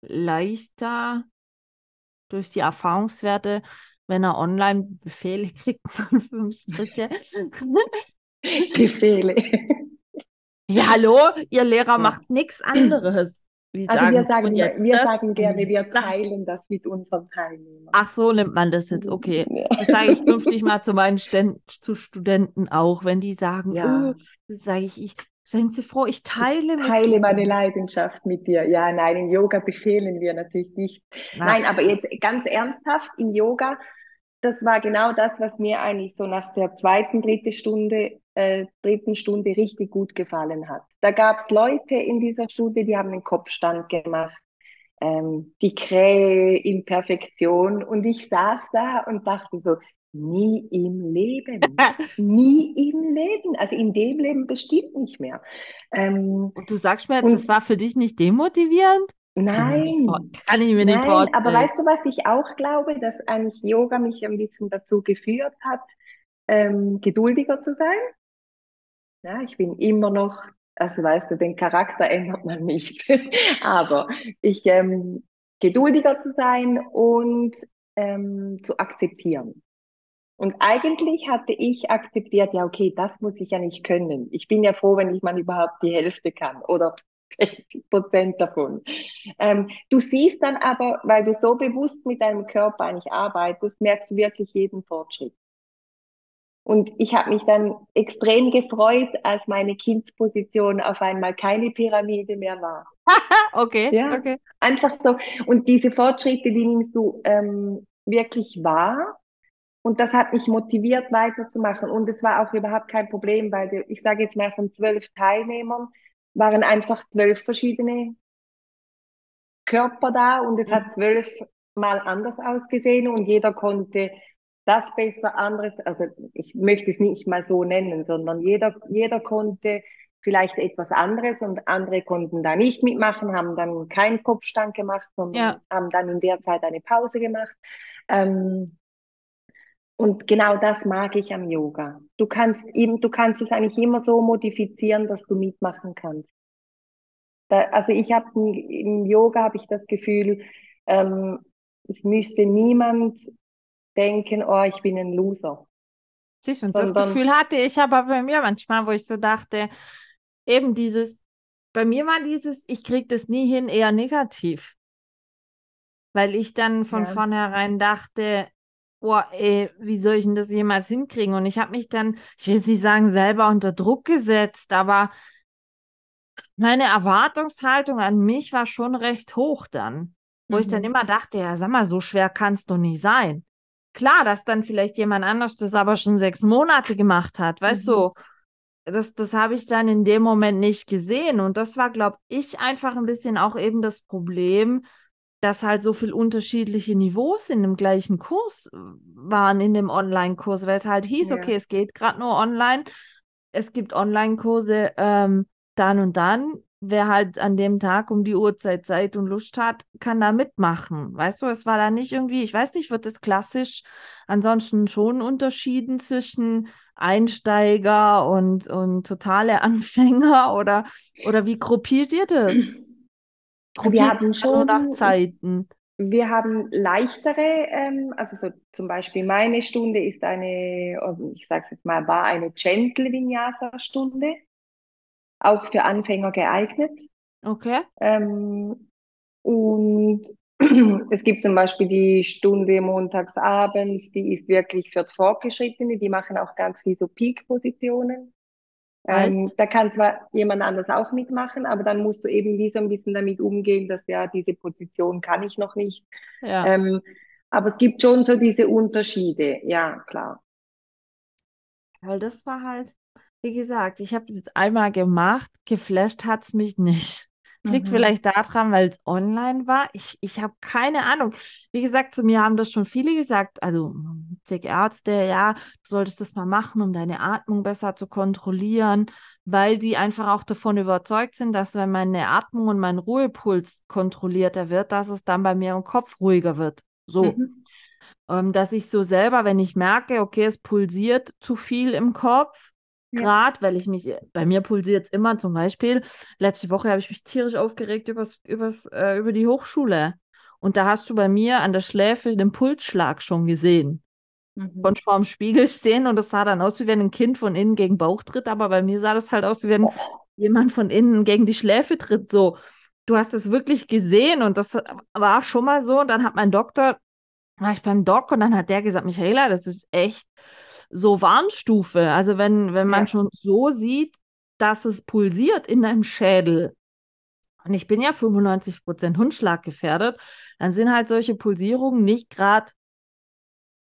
leichter durch die Erfahrungswerte, wenn er online Befehle kriegt, in Anführungsstriche. Befehle. Ja, hallo, Ihr Lehrer Ja. macht nichts anderes. Also wir sagen, sagen, und jetzt wir das sagen gerne, wir teilen das mit unseren Teilnehmern. Ach so, nimmt man das jetzt, okay. Ja. Das sage ich künftig mal zu meinen Sten zu Studenten auch, wenn die sagen, Ja. öh, sage ich, ich, seien Sie froh, ich teile mit Teile meine. Leidenschaft mit dir. Ja, nein, in Yoga befehlen wir natürlich nicht. Na, Nein, aber jetzt ganz ernsthaft, in Yoga, das war genau das, was mir eigentlich so nach der zweiten, dritten Stunde, äh, dritten Stunde richtig gut gefallen hat. Da gab es Leute in dieser Stunde, die haben einen Kopfstand gemacht, ähm, die Krähe in Perfektion. Und ich saß da und dachte so, nie im Leben, nie im Leben, also in dem Leben bestimmt nicht mehr. Ähm, Und du sagst mir jetzt, und war für dich nicht demotivierend? Nein, kann ich mir nicht nein, vorstellen. aber weißt du, was ich auch glaube, dass eigentlich Yoga mich ein bisschen dazu geführt hat, ähm, geduldiger zu sein. Ja, ich bin immer noch, also weißt du, den Charakter ändert man nicht, aber ich ähm, geduldiger zu sein und ähm, zu akzeptieren. Und eigentlich hatte ich akzeptiert, ja, okay, das muss ich ja nicht können. Ich bin ja froh, wenn ich mal überhaupt die Hälfte kann oder 60 Prozent davon. Ähm, du siehst dann aber, weil du so bewusst mit deinem Körper eigentlich arbeitest, merkst du wirklich jeden Fortschritt. Und ich habe mich dann extrem gefreut, als meine Kindsposition auf einmal keine Pyramide mehr war. okay, ja, okay. Einfach so. Und diese Fortschritte, die nimmst du ähm, wirklich wahr. Und das hat mich motiviert, weiterzumachen. Und es war auch überhaupt kein Problem, weil ich sage jetzt mal von zwölf Teilnehmern waren einfach zwölf verschiedene Körper da und es hat zwölf mal anders ausgesehen und jeder konnte das besser, anderes, also ich möchte es nicht mal so nennen, sondern jeder, jeder konnte vielleicht etwas anderes und andere konnten da nicht mitmachen, haben dann keinen Kopfstand gemacht, sondern Ja. haben dann in der Zeit eine Pause gemacht. Ähm, und genau das mag ich am Yoga. Du kannst ihm, du kannst es eigentlich immer so modifizieren, dass du mitmachen kannst. Da, also ich habe im Yoga habe ich das Gefühl, ähm, es müsste niemand denken, oh, ich bin ein Loser. Siehst und das Sondern- Gefühl hatte ich aber bei mir manchmal, wo ich so dachte, eben dieses, bei mir war dieses, ich krieg das nie hin, eher negativ. Weil ich dann von Ja. vornherein dachte, boah, ey, wie soll ich denn das jemals hinkriegen? Und ich habe mich dann, ich will jetzt nicht sagen, selber unter Druck gesetzt, aber meine Erwartungshaltung an mich war schon recht hoch dann. Wo ich dann Mhm. immer dachte, ja, sag mal, so schwer kann es doch nicht sein. Klar, dass dann vielleicht jemand anders das aber schon sechs Monate gemacht hat, weißt Mhm. du? Das, das habe ich dann in dem Moment nicht gesehen. Und das war, glaube ich, einfach ein bisschen auch eben das Problem, dass halt so viel unterschiedliche Niveaus in dem gleichen Kurs waren, in dem Online-Kurs, weil es halt hieß, Ja. okay, es geht gerade nur online. Es gibt Online-Kurse ähm, dann und dann. Wer halt an dem Tag um die Uhrzeit Zeit und Lust hat, kann da mitmachen. Weißt du, es war da nicht irgendwie, ich weiß nicht, wird das klassisch ansonsten schon unterschieden zwischen Einsteiger und, und totale Anfänger oder, oder wie gruppiert ihr das? Gruppiert Wir da nur nach schon- Zeiten. Wir haben leichtere, ähm, also so zum Beispiel meine Stunde ist eine, ähm, ich sage jetzt mal, war eine Gentle Vinyasa Stunde, auch für Anfänger geeignet. Okay. Ähm, und es gibt zum Beispiel die Stunde montags abends, die ist wirklich für Fortgeschrittene, die machen auch ganz viel so Peak-Positionen. Ähm, da kann zwar jemand anders auch mitmachen, aber dann musst du eben wie so ein bisschen damit umgehen, dass ja, diese Position kann ich noch nicht. Ja. Ähm, aber es gibt schon so diese Unterschiede, ja, klar. Weil das war halt, wie gesagt, ich habe es einmal gemacht, geflasht hat es mich nicht. Liegt Mhm. vielleicht daran, weil es online war. Ich, ich habe keine Ahnung. Wie gesagt, zu mir haben das schon viele gesagt, also zig Ärzte, ja, du solltest das mal machen, um deine Atmung besser zu kontrollieren, weil die einfach auch davon überzeugt sind, dass wenn meine Atmung und mein Ruhepuls kontrollierter wird, dass es dann bei mir im Kopf ruhiger wird. So. Mhm. ähm, dass ich so selber, wenn ich merke, okay, es pulsiert zu viel im Kopf, Ja. gerade weil ich mich, bei mir pulsiert es immer zum Beispiel, letzte Woche habe ich mich tierisch aufgeregt übers, übers, äh, über die Hochschule. Und da hast du bei mir an der Schläfe den Pulsschlag schon gesehen. Mhm. Konnte vor dem Spiegel stehen und das sah dann aus, wie wenn ein Kind von innen gegen Bauch tritt, aber bei mir sah das halt aus, wie wenn Oh. jemand von innen gegen die Schläfe tritt. So, du hast es wirklich gesehen und das war schon mal so. Und dann hat mein Doktor, war ich beim Doc und dann hat der gesagt, Michaela, das ist echt so Warnstufe. Also wenn, wenn man Ja. schon so sieht, dass es pulsiert in deinem Schädel. Und ich bin ja 95% Hundschlag gefährdet, dann sind halt solche Pulsierungen nicht gerade,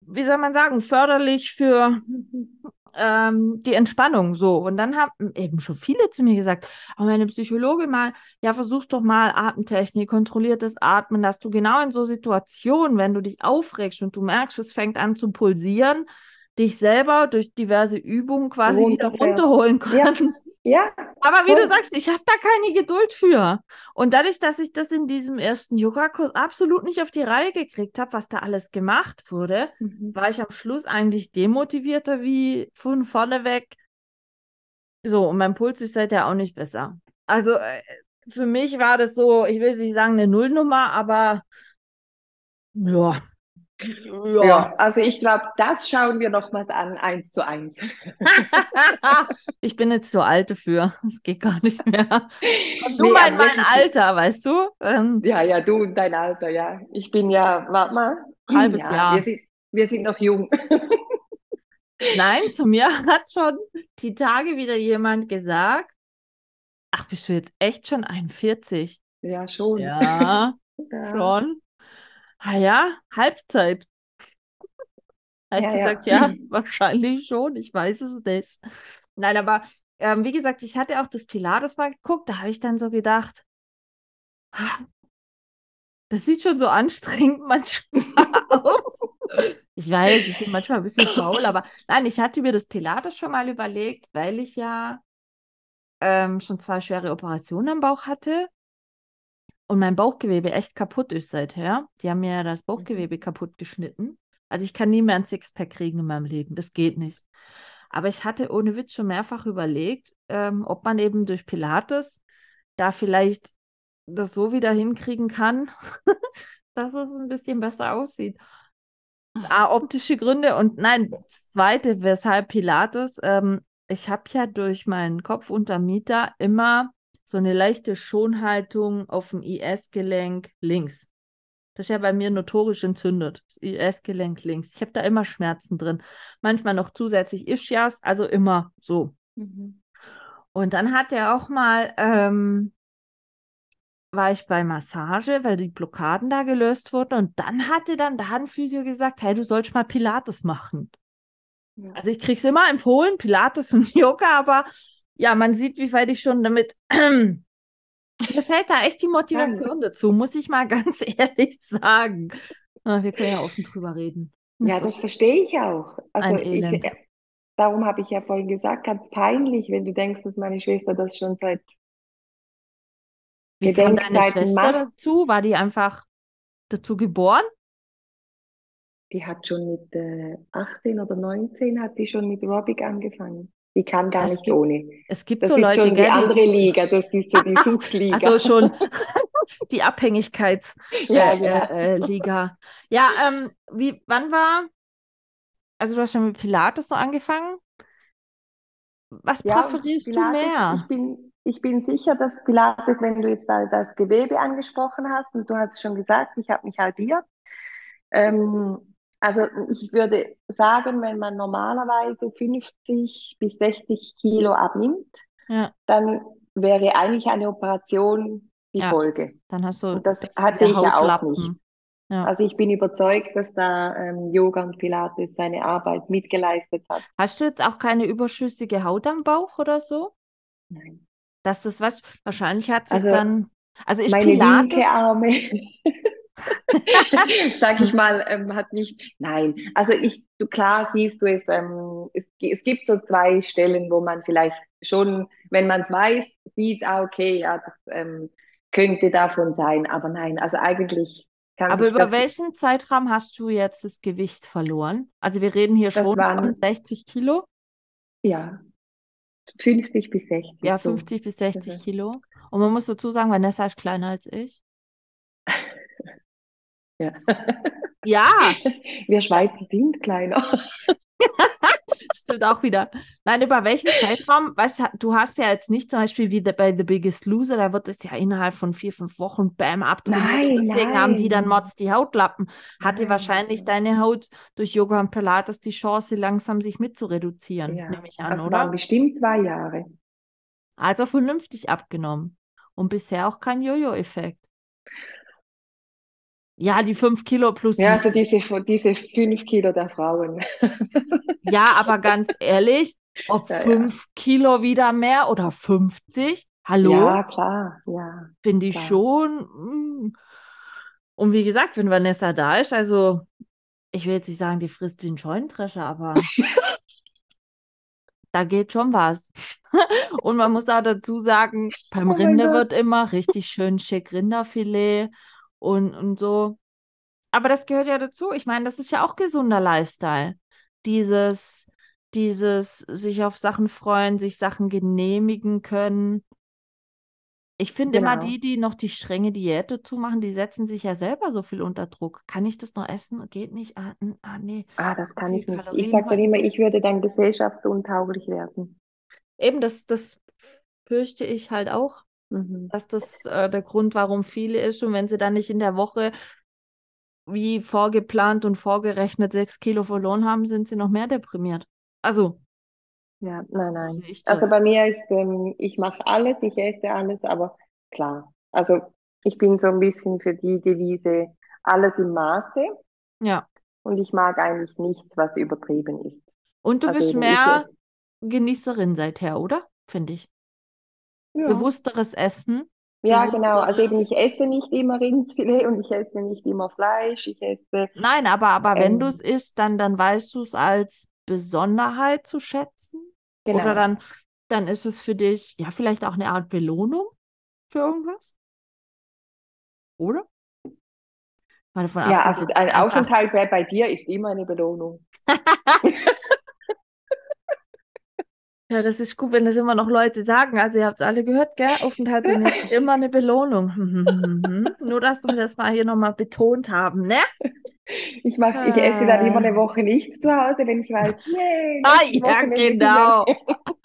wie soll man sagen, förderlich für ähm, die Entspannung so. Und dann haben eben schon viele zu mir gesagt, aber meine Psychologin mal, ja, versuch doch mal Atemtechnik, kontrolliertes Atmen, dass du genau in so Situationen, wenn du dich aufregst und du merkst, es fängt an zu pulsieren, dich selber durch diverse Übungen quasi wieder Runterfährst. runterholen Ja. kannst. Ja, Aber wie du Voll. sagst, ich habe da keine Geduld für. Und dadurch, dass ich das in diesem ersten Yogakurs absolut nicht auf die Reihe gekriegt habe, was da alles gemacht wurde, Mhm. war ich am Schluss eigentlich demotivierter wie von vorne weg. So, und mein Puls ist seither auch nicht besser. Also äh, für mich war das so, ich will nicht sagen eine Nullnummer, aber ja. Ja. Ja, also ich glaube, das schauen wir nochmals an, eins zu eins. ich bin jetzt zu alt dafür. Es geht gar nicht mehr. Und du Nee, mein, mein Alter, weißt du? Ähm, Ja, ja, du und dein Alter, ja. Ich bin ja, warte mal. Halbes ja, Jahr. Wir sind, wir sind noch jung. Nein, zu mir hat schon die Tage wieder jemand gesagt, ach, bist du jetzt echt schon 41? Ja, schon. Ja, Ja. schon. Ah ja, Halbzeit. Habe ich Ja, ja. gesagt, ja, wahrscheinlich schon, ich weiß es nicht. Nein, aber ähm, wie gesagt, ich hatte auch das Pilates mal geguckt, da habe ich dann so gedacht, das sieht schon so anstrengend manchmal aus. Ich weiß, ich bin manchmal ein bisschen faul, aber nein, ich hatte mir das Pilates schon mal überlegt, weil ich ja ähm, schon zwei schwere Operationen am Bauch hatte und mein Bauchgewebe echt kaputt ist seither. Die haben mir ja das Bauchgewebe kaputt geschnitten. Also ich kann nie mehr ein Sixpack kriegen in meinem Leben. Das geht nicht. Aber ich hatte ohne Witz schon mehrfach überlegt, ähm, ob man eben durch Pilates da vielleicht das so wieder hinkriegen kann, dass es ein bisschen besser aussieht. A, optische Gründe und nein, das zweite, weshalb Pilates, ähm, ich habe ja durch meinen Kopf unter Mieter immer so eine leichte Schonhaltung auf dem IS-Gelenk links. Das ist ja bei mir notorisch entzündet. Das IS-Gelenk links. Ich habe da immer Schmerzen drin. Manchmal noch zusätzlich Ischias, also immer so. Mhm. Und dann hat er auch mal, ähm, war ich bei Massage, weil die Blockaden da gelöst wurden. Und dann hatte dann der Handphysio gesagt, hey, du sollst mal Pilates machen. Ja. Also ich krieg's immer empfohlen, Pilates und Yoga, aber ja, man sieht, wie weit ich schon damit. Mir fällt da echt die Motivation dazu, muss ich mal ganz ehrlich sagen. Na, wir können ja offen drüber reden. Ja, Ist das verstehe ich auch. Also ich, Elend. äh, darum habe ich ja vorhin gesagt, ganz peinlich, wenn du denkst, dass meine Schwester das schon seit, Wie kam deine Schwester macht- dazu? War die einfach dazu geboren? die hat schon mit äh, 18 oder 19 hat die schon mit Aerobic angefangen. Die kann gar Es nicht gibt ohne. Es gibt Das so ist Leute, schon die gell, die andere Liga, das ist so die Suchtliga. Also schon die Abhängigkeitsliga. Ja, äh, genau. äh, Liga. ja, ähm, wie, wann war, also du hast schon mit Pilates so angefangen. Was Ja, präferierst du Pilates, mehr? Ich bin, ich bin sicher, dass Pilates, wenn du jetzt da das Gewebe angesprochen hast, und du hast schon gesagt, ich habe mich halbiert. Ähm, also ich würde sagen, wenn man normalerweise 50 bis 60 Kilo abnimmt, Ja. dann wäre eigentlich eine Operation die Ja. Folge. Dann hast du Und das hatte ich ja auch nicht. Ja. Also ich bin überzeugt, dass da ähm, Yoga und Pilates seine Arbeit mitgeleistet hat. Hast du jetzt auch keine überschüssige Haut am Bauch oder so? Nein. Dass das was, wahrscheinlich hat sich Also, dann, also ist Meine Pilates, linke Arme, sag ich mal, ähm, hat nicht, nein, also ich, du, klar siehst du es, ähm, es, es gibt so zwei Stellen, wo man vielleicht schon, wenn man es weiß, sieht, ah, okay, ja, das ähm, könnte davon sein, aber nein, also eigentlich kann aber über welchen Zeitraum hast du jetzt das Gewicht verloren? Also wir reden hier schon waren- von 60 Kilo. ja, 50 bis 60. Ja, so. 50 bis 60 Mhm. Kilo. Und man muss dazu sagen, Vanessa ist kleiner als ich. Ja. Ja, Wir Schweizer sind kleiner. stimmt auch wieder. Nein, über welchen Zeitraum? Weißt du, hast ja jetzt nicht zum Beispiel wie bei The Biggest Loser, da wird es ja innerhalb von vier, fünf Wochen bam abtrainiert. Nein, deswegen haben die dann nein. Mods die Hautlappen. Hatte Nein, wahrscheinlich nein. deine Haut durch Yoga und Pilates die Chance, langsam sich mitzureduzieren, Ja, nehme ich an, das oder? waren bestimmt zwei Jahre. Also vernünftig abgenommen. Und bisher auch kein Jojo-Effekt. Ja, die fünf Kilo plus Ja, also diese, diese fünf Kilo der Frauen. Ja, aber ganz ehrlich, ob Ja, ja. fünf Kilo wieder mehr oder 50, hallo, Ja, klar, ja. finde ich klar. schon. mm. Und wie gesagt, wenn Vanessa da ist, also ich will jetzt nicht sagen, die frisst wie ein Scheunendrescher, aber da geht schon was. Und man muss auch dazu sagen, beim Oh Rinde wird immer richtig schön schick Rinderfilet und, und so. Aber das gehört ja dazu. Ich meine, das ist ja auch gesunder Lifestyle. Dieses, dieses sich auf Sachen freuen, sich Sachen genehmigen können. Ich finde immer Genau. die, die noch die strenge Diät dazu machen, die setzen sich ja selber so viel unter Druck. Kann ich das noch essen? Geht nicht. Ah, ah nee. Ah, das kann ich nicht. Ich Kalorien sage dann immer, ich würde dann gesellschaftsuntauglich werden. Eben, das, das fürchte ich halt auch, Mhm. dass das äh, der Grund, warum viele ist. Und wenn sie dann nicht in der Woche wie vorgeplant und vorgerechnet sechs Kilo verloren haben, sind sie noch mehr deprimiert. Also, Ja, nein, nein. Also bei mir ist, ähm, ich mache alles, ich esse alles, aber klar. Also ich bin so ein bisschen für die Devise, alles im Maße Ja. und ich mag eigentlich nichts, was übertrieben ist. Und du Also bist mehr. Genießerin seither, oder? Finde ich. Ja. Bewussteres Essen, Ja, genau. Also eben, ich esse nicht immer Rindsfilet und ich esse nicht immer Fleisch. Ich esse, Nein, aber, aber wenn du es ähm, isst, dann, dann weißt du es als Besonderheit zu schätzen. Oder genau. dann, dann ist es für dich, ja, vielleicht auch eine Art Belohnung für irgendwas, oder? Mal davon Ja, also abgesehen, dass ein. Aufenthalt bei dir ist immer eine Belohnung. Ja, das ist gut, wenn das immer noch Leute sagen. Also, ihr habt es alle gehört, gell? Aufenthalt mir ist immer eine Belohnung. Nur, dass wir das mal hier nochmal betont haben, ne? Ich mach, ich esse dann immer eine Äh. Woche nicht zu Hause, wenn ich weiß, yay, Ah, ja, genau.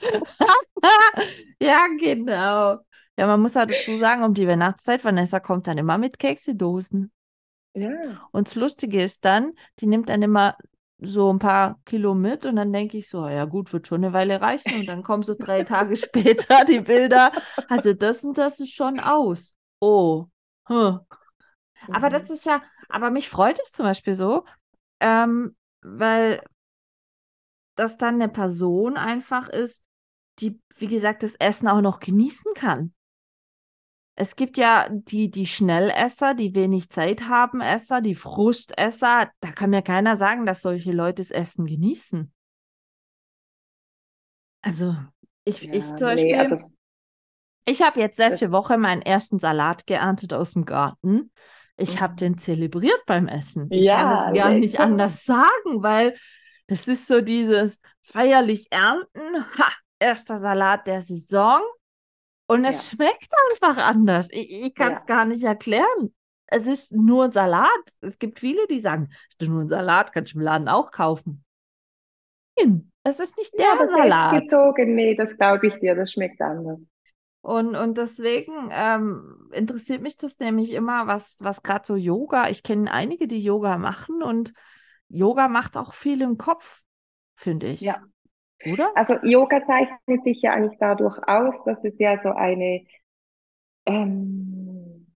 Ja, genau. Ja, man muss halt dazu sagen, um die Weihnachtszeit, Vanessa kommt dann immer mit Keksedosen. Ja, Und das Lustige ist dann, die nimmt dann immer so ein paar Kilo mit und dann denke ich so, ja gut, wird schon eine Weile reichen. Und dann kommen so drei Tage später die Bilder. Also das und das ist schon aus. Oh. Hm. Aber das mhm. ist ja, aber mich freut es zum Beispiel so, ähm, weil das dann eine Person einfach ist, die, wie gesagt, das Essen auch noch genießen kann. Es gibt ja die, die Schnellesser, die wenig Zeit haben, Esser, die Frustesser. Da kann mir keiner sagen, dass solche Leute das Essen genießen. Also, ich, ich Ja, zum nee, Beispiel, also ich habe jetzt letzte Woche meinen ersten Salat geerntet aus dem Garten. Ich habe den mhm. zelebriert beim Essen. Ich kann es Ja, gar nicht anders sagen, weil das ist so dieses feierlich ernten. Ha, erster Salat der Saison. Und Ja, es schmeckt einfach anders. Ich, ich kann es ja, gar nicht erklären. Es ist nur ein Salat. Es gibt viele, die sagen, es ist nur ein Salat, kannst du im Laden auch kaufen. Nein, es ist nicht ja, der aber Salat. selbstgezogen, nee, das glaube ich dir, das schmeckt anders. Und, und deswegen ähm, interessiert mich das nämlich immer, was, was gerade so Yoga, ich kenne einige, die Yoga machen und Yoga macht auch viel im Kopf, finde ich. Ja, Oder? also Yoga zeichnet sich ja eigentlich dadurch aus, dass es ja so eine ähm,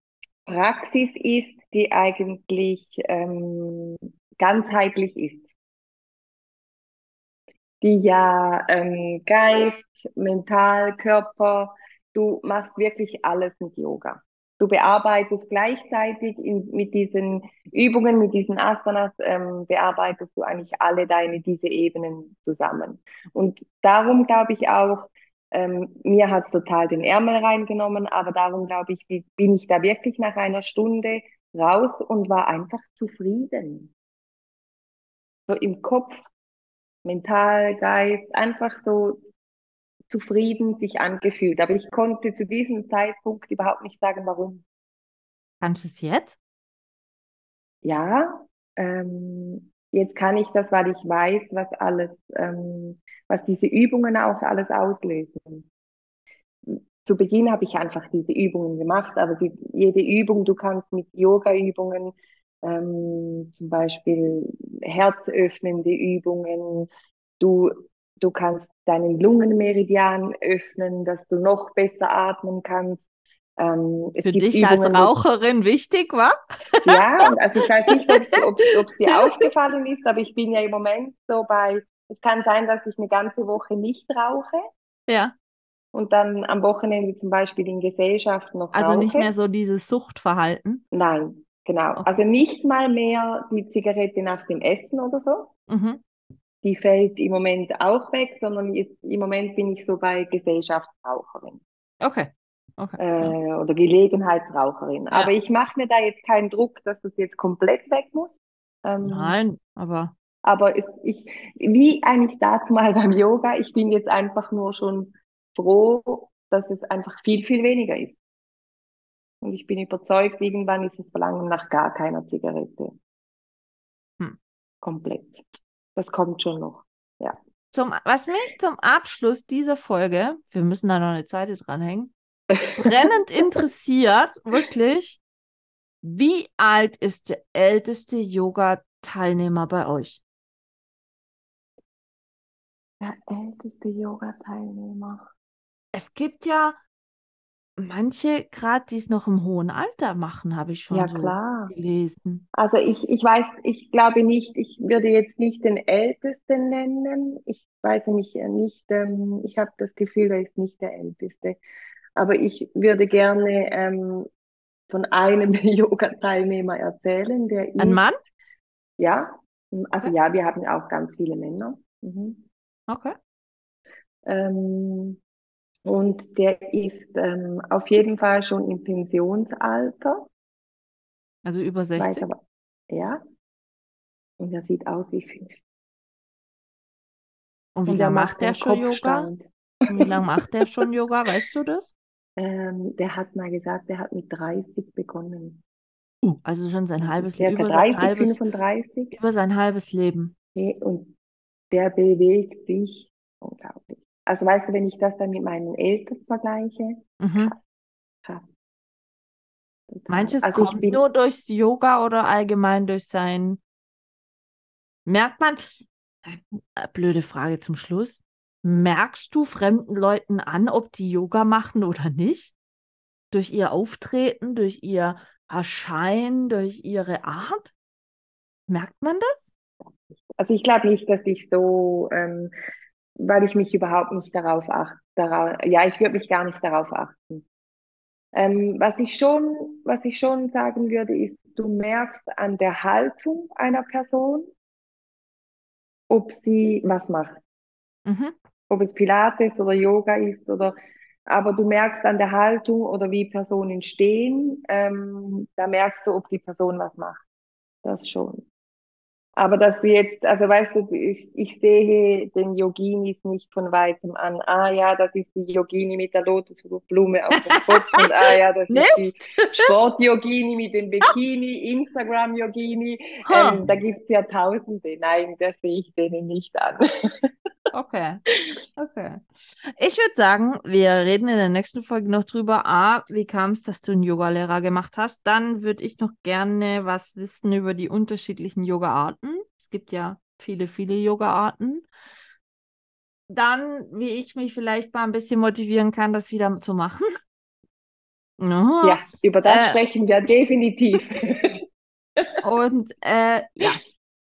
Praxis ist, die eigentlich ähm, ganzheitlich ist, die ja ähm, Geist, Mental, Körper, du machst wirklich alles mit Yoga. Du bearbeitest gleichzeitig in, mit diesen Übungen, mit diesen Asanas, ähm, bearbeitest du eigentlich alle deine, diese Ebenen zusammen. Und darum glaube ich auch, ähm, mir hat es total den Ärmel reingenommen, aber darum glaube ich, bi- bin ich da wirklich nach einer Stunde raus und war einfach zufrieden. So im Kopf, mental, Geist, einfach so zufrieden sich angefühlt. Aber ich konnte zu diesem Zeitpunkt überhaupt nicht sagen, warum. Kannst du es jetzt? Ja, ähm, jetzt kann ich das, weil ich weiß, was alles, ähm, was diese Übungen auch alles auslösen. Zu Beginn habe ich einfach diese Übungen gemacht, aber sie, jede Übung, du kannst mit Yoga-Übungen, ähm, zum Beispiel herzöffnende Übungen, du, du kannst deinen Lungenmeridian öffnen, dass du noch besser atmen kannst. Ähm, Für dich als Übungen, wo- Raucherin wichtig, wa? ja, und also ich weiß nicht, ob es dir aufgefallen ist, aber ich bin ja im Moment so bei, es kann sein, dass ich eine ganze Woche nicht rauche Ja. und dann am Wochenende zum Beispiel in Gesellschaft noch Also nicht rauche. mehr so dieses Suchtverhalten. Nein, Genau. Okay. Also nicht mal mehr die Zigarette nach dem Essen oder so. Mhm. Die fällt im Moment auch weg, sondern jetzt, im Moment bin ich so bei Gesellschaftsraucherin Okay. Okay. äh, ja. oder Gelegenheitsraucherin. Aber ich mache mir da jetzt keinen Druck, dass das jetzt komplett weg muss. Ähm, Nein, aber Aber es, ich, wie eigentlich dazu mal beim Yoga, ich bin jetzt einfach nur schon froh, dass es einfach viel, viel weniger ist. Und ich bin überzeugt, irgendwann ist das Verlangen nach gar keiner Zigarette. Hm. Komplett. Das kommt schon noch. zum, was mich zum Abschluss dieser Folge, wir müssen da noch eine zweite dranhängen, brennend interessiert, wirklich, wie alt ist der älteste Yoga-Teilnehmer bei euch? Der älteste Yoga-Teilnehmer. Es gibt ja manche, gerade die es noch im hohen Alter machen, habe ich schon Ja, so klar. gelesen. Also ich, ich weiß, ich glaube nicht, ich würde jetzt nicht den Ältesten nennen. Ich weiß nicht, nicht ähm, ich habe das Gefühl, er ist nicht der Älteste. Aber ich würde gerne ähm, von einem Yoga-Teilnehmer erzählen, der Ein Mann? ja, also Okay. ja, wir haben auch ganz viele Männer. Mhm. Okay. Ähm, und der ist ähm, auf jeden Fall schon im Pensionsalter, Also über weiß 60? aber, ja, und er sieht aus wie fünf. Und wie Und lange macht der schon Yoga? Wie lange macht der schon Yoga? Weißt du das? Ähm, der hat mal gesagt, der hat mit 30 begonnen. Uh, also schon sein halbes Leben, über sein 30, halbes, 35. über sein halbes Leben. Und der bewegt sich unglaublich. Also weißt du, wenn ich das dann mit meinen Eltern vergleiche, Mhm. krass. Total. Manches Also kommt bin, nur durchs Yoga oder allgemein durch sein. Merkt man, äh, blöde Frage zum Schluss. Merkst du fremden Leuten an, ob die Yoga machen oder nicht? Durch ihr Auftreten, durch ihr Erscheinen, durch ihre Art? Merkt man das? also ich glaube nicht, dass ich so, ähm, weil ich mich überhaupt nicht darauf achte, darauf, ja, ich würde mich gar nicht darauf achten. Ähm, was ich schon, was ich schon sagen würde, ist, du merkst an der Haltung einer Person, ob sie was macht. Mhm. Ob es Pilates oder Yoga ist oder, aber du merkst an der Haltung oder wie Personen stehen, ähm, da merkst du, ob die Person was macht. Das schon. Aber dass du jetzt, also weißt du, ich, ich sehe den Yoginis nicht von weitem an. Ah ja, das ist die Yogini mit der Lotusblume auf dem Kopf und ah ja, das ist die Mist! Sport-Yogini mit dem Bikini, Instagram-Yogini. Ha. Ähm, da gibt's ja Tausende. Nein, das sehe ich denen nicht an. Okay. Okay. Ich würde sagen, wir reden in der nächsten Folge noch drüber. A, wie kam es, dass du einen Yogalehrer gemacht hast? Dann würde ich noch gerne was wissen über die unterschiedlichen Yoga-Arten. Es gibt ja viele, viele Yoga-Arten. Dann, wie ich mich vielleicht mal ein bisschen motivieren kann, das wieder zu machen. Aha. Ja, über das Äh. sprechen wir definitiv. Und äh, ja,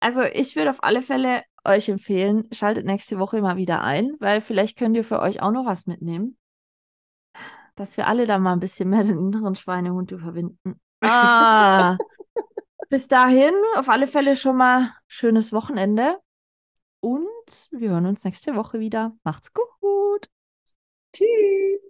also ich würde auf alle Fälle euch empfehlen, schaltet nächste Woche mal wieder ein, weil vielleicht könnt ihr für euch auch noch was mitnehmen. Dass wir alle da mal ein bisschen mehr den inneren Schweinehund überwinden. Ah, bis dahin, auf alle Fälle schon mal schönes Wochenende. Und wir hören uns nächste Woche wieder. Macht's gut. Tschüss.